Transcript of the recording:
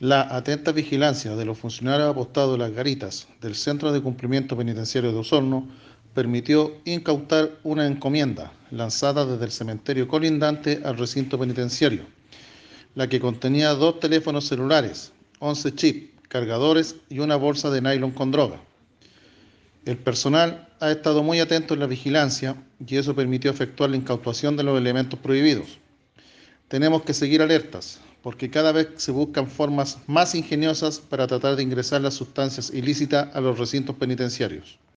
La atenta vigilancia de los funcionarios apostados en las garitas del Centro de Cumplimiento Penitenciario de Osorno permitió incautar una encomienda lanzada desde el cementerio colindante al recinto penitenciario, la que contenía dos teléfonos celulares, 11 chips, cargadores y una bolsa de nylon con droga. El personal ha estado muy atento en la vigilancia y eso permitió efectuar la incautación de los elementos prohibidos. Tenemos que seguir alertas, porque cada vez se buscan formas más ingeniosas para tratar de ingresar las sustancias ilícitas a los recintos penitenciarios.